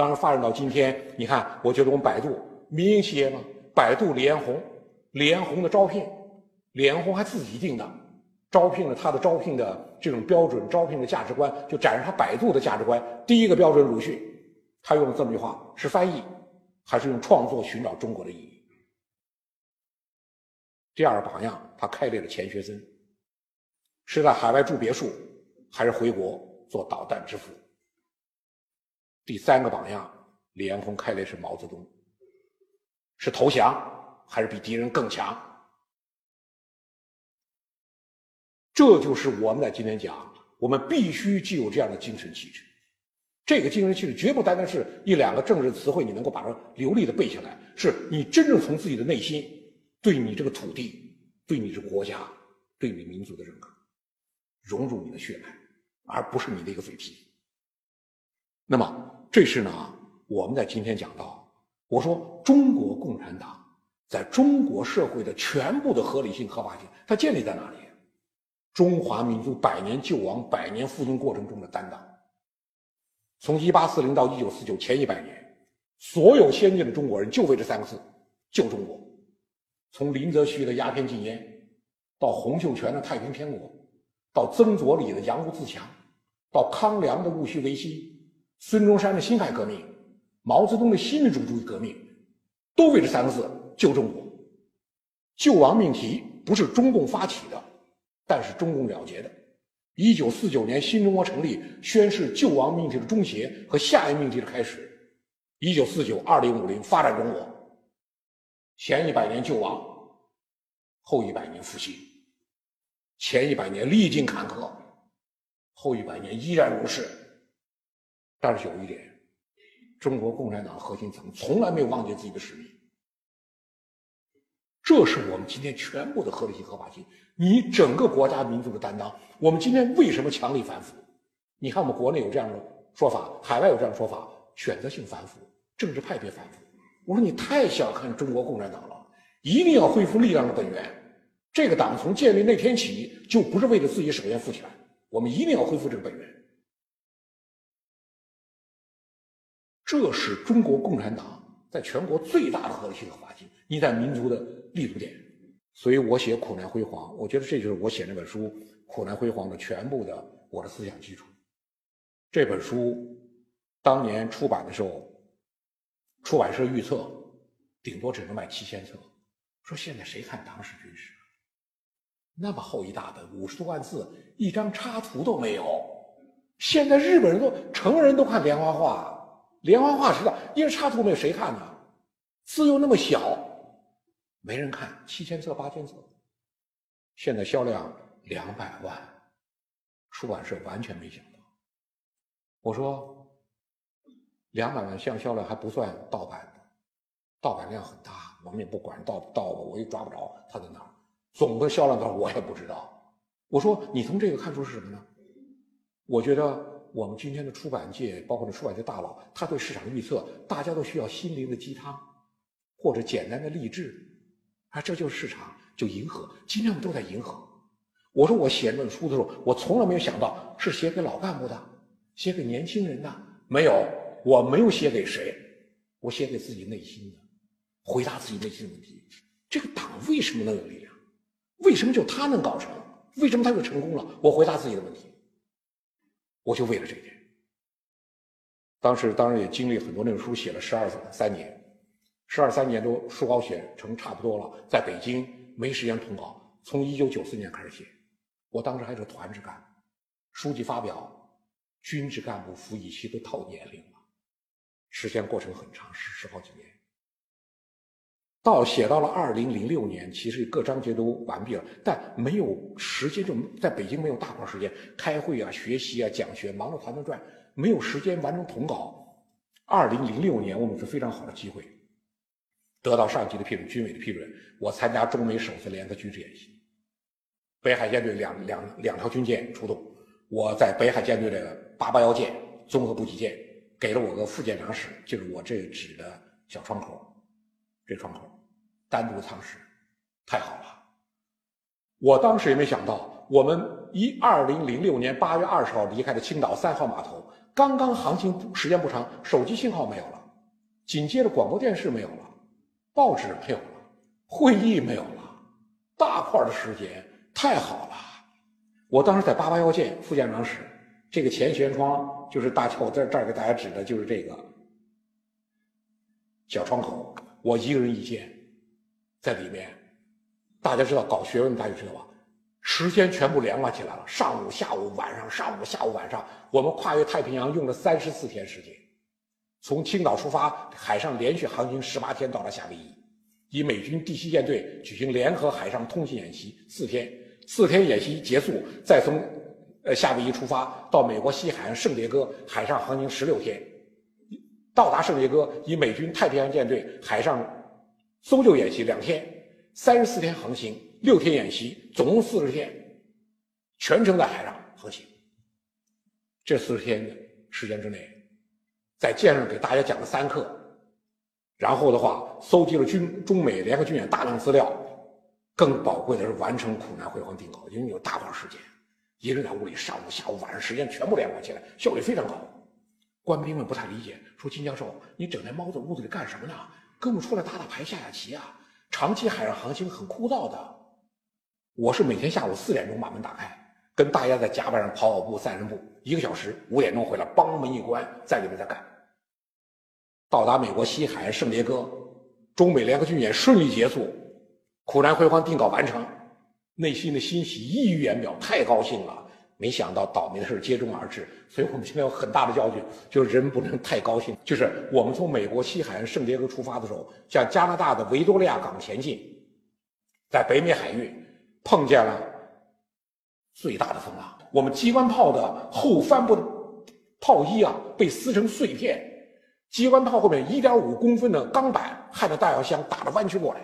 当然发展到今天，你看，我觉得我们百度民营企业嘛，百度李彦宏，李彦宏的招聘，李彦宏还自己定的，招聘了他的招聘的这种标准，招聘的价值观，就展示他百度的价值观。第一个标准，鲁迅，他用了这么句话：是翻译，还是用创作寻找中国的意义？第二个榜样，他开列了钱学森，是在海外住别墅，还是回国做导弹之父？第三个榜样，李彦宏开的是毛泽东，是投降还是比敌人更强？这就是我们在今天讲，我们必须具有这样的精神气质。这个精神气质绝不单单是一两个政治词汇，你能够把它流利的背下来，是你真正从自己的内心。对你这个土地，对你这个国家，对你民族的认可，融入你的血脉，而不是你的一个嘴皮。那么，这是呢，我们在今天讲到，我说中国共产党在中国社会的全部的合理性、合法性，它建立在哪里？中华民族百年救亡、百年复兴过程中的担当。从一八四零到一九四九前一百年，所有先进的中国人就为这三个字：救中国。从林则徐的鸦片禁烟，到洪秀全的太平天国，到曾左李的洋务自强，到康梁的戊戌维新，孙中山的辛亥革命，毛泽东的新民主主义革命，都为这三个字救中国。救亡命题不是中共发起的，但是中共了结的。一九四九年新中国成立，宣示救亡命题的终结和下一命题的开始。一九四九二零五零发展中国。前一百年救亡，后一百年复兴。前一百年历尽坎坷，后一百年依然如是。但是有一点，中国共产党核心层从来没有忘记自己的使命。这是我们今天全部的合理性、合法性，你整个国家民族的担当。我们今天为什么强力反腐？你看我们国内有这样的说法，海外有这样的说法：选择性反腐，政治派别反腐。我说你太小看中国共产党了，一定要恢复力量的本源。这个党从建立那天起，就不是为了自己首先富起来，我们一定要恢复这个本源。这是中国共产党在全国最大的合理性和法性，你在民族的立足点。所以我写苦难辉煌，我觉得这就是我写那本书《苦难辉煌》的全部的我的思想基础。这本书当年出版的时候。出版社预测，顶多只能卖七千册。说现在谁看党史军事？那么厚一大本，五十多万字，一张插图都没有。现在日本人都成人都看连环画，连环画知道，因为插图没有，谁看呢？字又那么小，没人看。七千册、八千册，现在销量两百万，出版社完全没想到。我说。两百万像销量还不算盗版的，盗版量很大，我们也不管盗不盗吧，我也抓不着它在哪儿。总的销量多少我也不知道。我说你从这个看出是什么呢？我觉得我们今天的出版界，包括这出版界大佬，他对市场预测，大家都需要心灵的鸡汤，或者简单的励志，啊，这就是市场，就迎合。今天我们都在迎合。我说我写这本书的时候，我从来没有想到是写给老干部的，写给年轻人的，没有。我没有写给谁，我写给自己内心的，回答自己内心的问题。这个党为什么能有力量？为什么就他能搞成？为什么他就成功了？我回答自己的问题，我就为了这一点。当时当然也经历很多，那本书写了十二三年，十二三年都书稿写成差不多了，在北京没时间通稿。从一九九四年开始写，我当时还是团支干，书记发表，军职干部服役期都到年龄了。时间过程很长，十十好几年。到写到了二零零六年，其实各章节都完毕了，但没有时间，就在北京没有大块时间开会啊、学习啊、讲学，忙着团团转，没有时间完成统稿。二零零六年，我们是非常好的机会，得到上级的批准、军委的批准，我参加中美首次联合军事演习，北海舰队两两两条军舰出动，我在北海舰队的八八幺舰综合补给舰。给了我个副舰长室，就是我这指的小窗口，这窗口单独舱室，太好了。我当时也没想到，我们一二零零六年八月二十号离开的青岛三号码头，刚刚航行时间不长，手机信号没有了，紧接着广播电视没有了，报纸没有了，会议没有了，大块的时间太好了。我当时在八八幺舰副舰长室，这个前舷窗就是大我在这儿给大家指的就是这个小窗口，我一个人一间，在里面。大家知道搞学问，大家知道吧？时间全部连贯起来了，上午、下午、晚上，上午、下午、晚上，我们跨越太平洋用了三十四天时间，从青岛出发，海上连续航行十八天，到了夏威夷，以美军第七舰队举行联合海上通信演习四天，四天演习结束，再从呃夏威夷出发到美国西海岸圣迭戈海上航行十六天，到达圣迭戈，以美军太平洋舰队海上搜救演习两天，三十四天航行。六天演习，总共四十天，全程在海上航行。这四十天的时间之内，在舰上给大家讲了三课，然后的话，搜集了军中美联合军演大量资料，更宝贵的是完成苦难辉煌定稿，因为有大块时间，一个人在屋里，上午、下午、晚上时间全部连贯起来，效率非常高。官兵们不太理解，说金教授，你整天猫在屋子里干什么呢？跟我们出来打打牌、下下棋啊！长期海上航行很枯燥的。我是每天下午四点钟把门打开，跟大家在甲板上跑跑步、散散步，一个小时，五点钟回来，帮门一关，在里面再干。到达美国西海岸圣迭戈，中美联合军演顺利结束，苦难辉煌定稿完成，内心的欣喜溢于言表，太高兴了。没想到倒霉的事接踵而至，所以我们现在有很大的教训，就是人不能太高兴。就是我们从美国西海岸圣迭戈出发的时候，向加拿大的维多利亚港前进，在北美海域。碰见了最大的风浪，我们机关炮的后帆部炮衣啊被撕成碎片，机关炮后面一点五公分的钢板焊着弹药箱打着弯曲过来。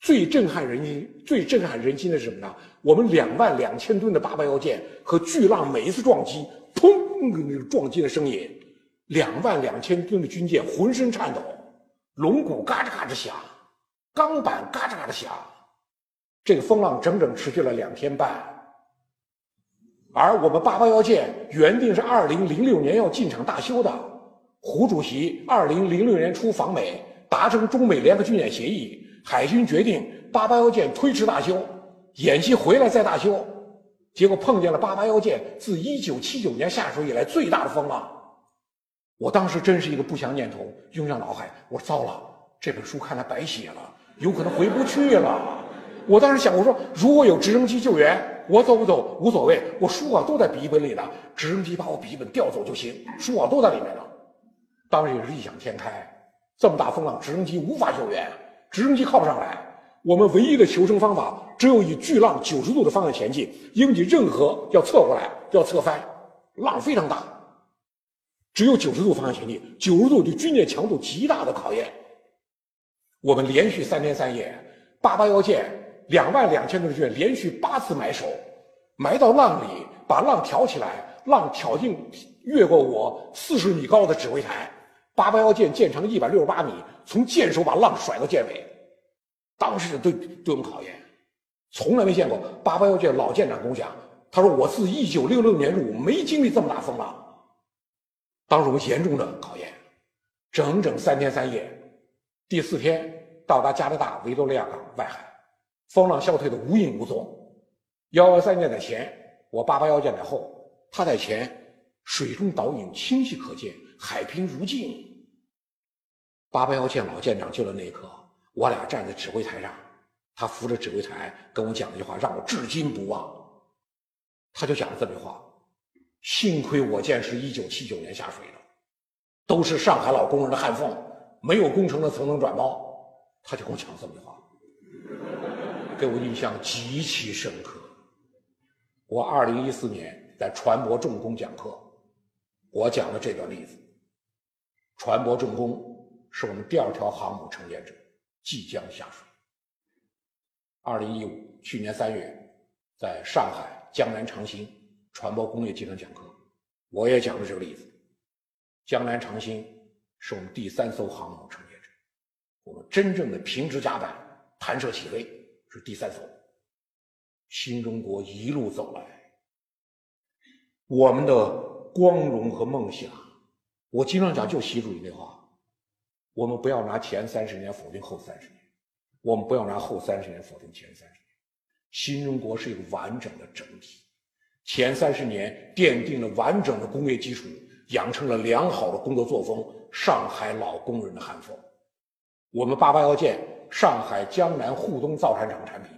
最震撼人心、最震撼人心的是什么呢？我们两万两千吨的八八幺舰和巨浪每一次撞击，砰那个撞击的声音，两万两千吨的军舰浑身颤抖，龙骨嘎吱嘎吱响，钢板嘎吱嘎吱响。这个风浪整整持续了两天半，而我们八八幺舰原定是二零零六年要进场大修的。胡主席二零零六年初访美，达成中美联合军演协议，海军决定八八幺舰推迟大修，演习回来再大修。结果碰见了八八幺舰自一九七九年下水以来最大的风浪。我当时真是一个不祥念头涌上脑海，我说糟了，这本书看来白写了，有可能回不去了。我当时想，我说如果有直升机救援，我走不走无所谓，我书啊都在笔记本里呢，直升机把我笔记本调走就行，书啊都在里面呢。当时也是异想天开，这么大风浪，直升机无法救援，直升机靠不上来，我们唯一的求生方法只有以巨浪九十度的方向前进，因为任何要侧过来要侧翻，浪非常大，只有九十度方向前进，九十度对军舰强度极大的考验。我们连续三天三夜，八八幺舰。两万两千吨的舰连续八次埋首，埋到浪里，把浪挑起来，浪挑进越过我四十米高的指挥台。八八幺舰舰长一百六十八米，从舰首把浪甩到舰尾，当时就对对我们考验，从来没见过。八八幺舰老舰长跟我讲，他说我自一九六六年入伍没经历这么大风浪，当时我们严重的考验，整整三天三夜，第四天到达加拿大维多利亚港外海。风浪消退的无影无踪，幺幺三舰在前，我八八幺舰在后，他在前，水中倒影清晰可见，海平如镜。八八幺舰老舰长救了那一刻，我俩站在指挥台上，他扶着指挥台跟我讲了一句话，让我至今不忘。他就讲了这么句话：幸亏我舰是一九七九年下水的，都是上海老工人的焊缝，没有工程的层层转包。他就跟我讲了这么句话。给我印象极其深刻。我二零一四年在船舶重工讲课，我讲了这段例子。船舶重工是我们第二条航母承建者，即将下水。二零一五去年三月，在上海江南长兴船舶工业集团讲课，我也讲了这个例子。江南长兴是我们第三艘航母承建者，我们真正的平直甲板弹射起飞。是第三艘，新中国一路走来，我们的光荣和梦想。我经常讲，就习主席那话：我们不要拿前三十年否定后三十年，我们不要拿后三十年否定前三十年。新中国是一个完整的整体，前三十年奠定了完整的工业基础，养成了良好的工作作风，上海老工人的寒风。我们八八幺建上海江南沪东造船厂的产品，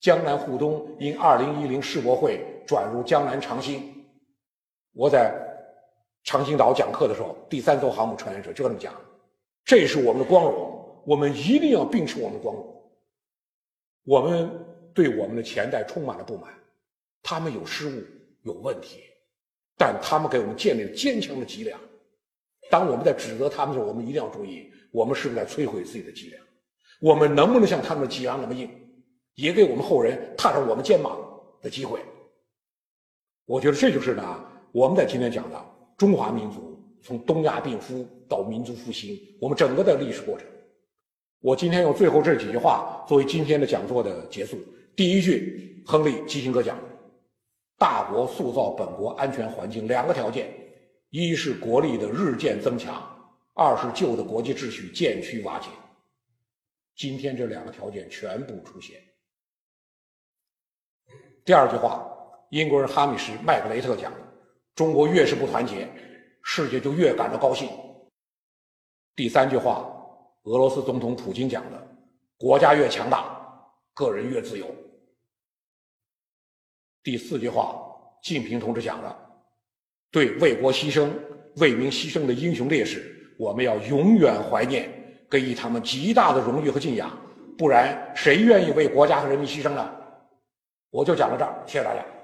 江南沪东因二零一零世博会转入江南长兴。我在。长兴岛讲课的时候，第三艘航母穿越者就这么讲：“这是我们的光荣，我们一定要秉持我们的光荣。我们对我们的前代充满了不满，他们有失误、有问题，但他们给我们建立了坚强的脊梁。当我们在指责他们的时候，我们一定要注意，我们是不是在摧毁自己的脊梁？我们能不能像他们的脊梁那么硬，也给我们后人踏上我们肩膀的机会？我觉得这就是呢，我们在今天讲的。”中华民族从东亚病夫到民族复兴，我们整个的历史过程。我今天用最后这几句话作为今天的讲座的结束。第一句，亨利·基辛格讲：“大国塑造本国安全环境两个条件，一是国力的日渐增强，二是旧的国际秩序渐趋瓦解。”今天这两个条件全部出现。第二句话，英国人哈米什·麦克雷特讲。中国越是不团结，世界就越感到高兴。第三句话，俄罗斯总统普京讲的：“国家越强大，个人越自由。”第四句话，近平同志讲的：“对为国牺牲、为民牺牲的英雄烈士，我们要永远怀念，给予他们极大的荣誉和敬仰。不然，谁愿意为国家和人民牺牲呢？”我就讲到这儿，谢谢大家。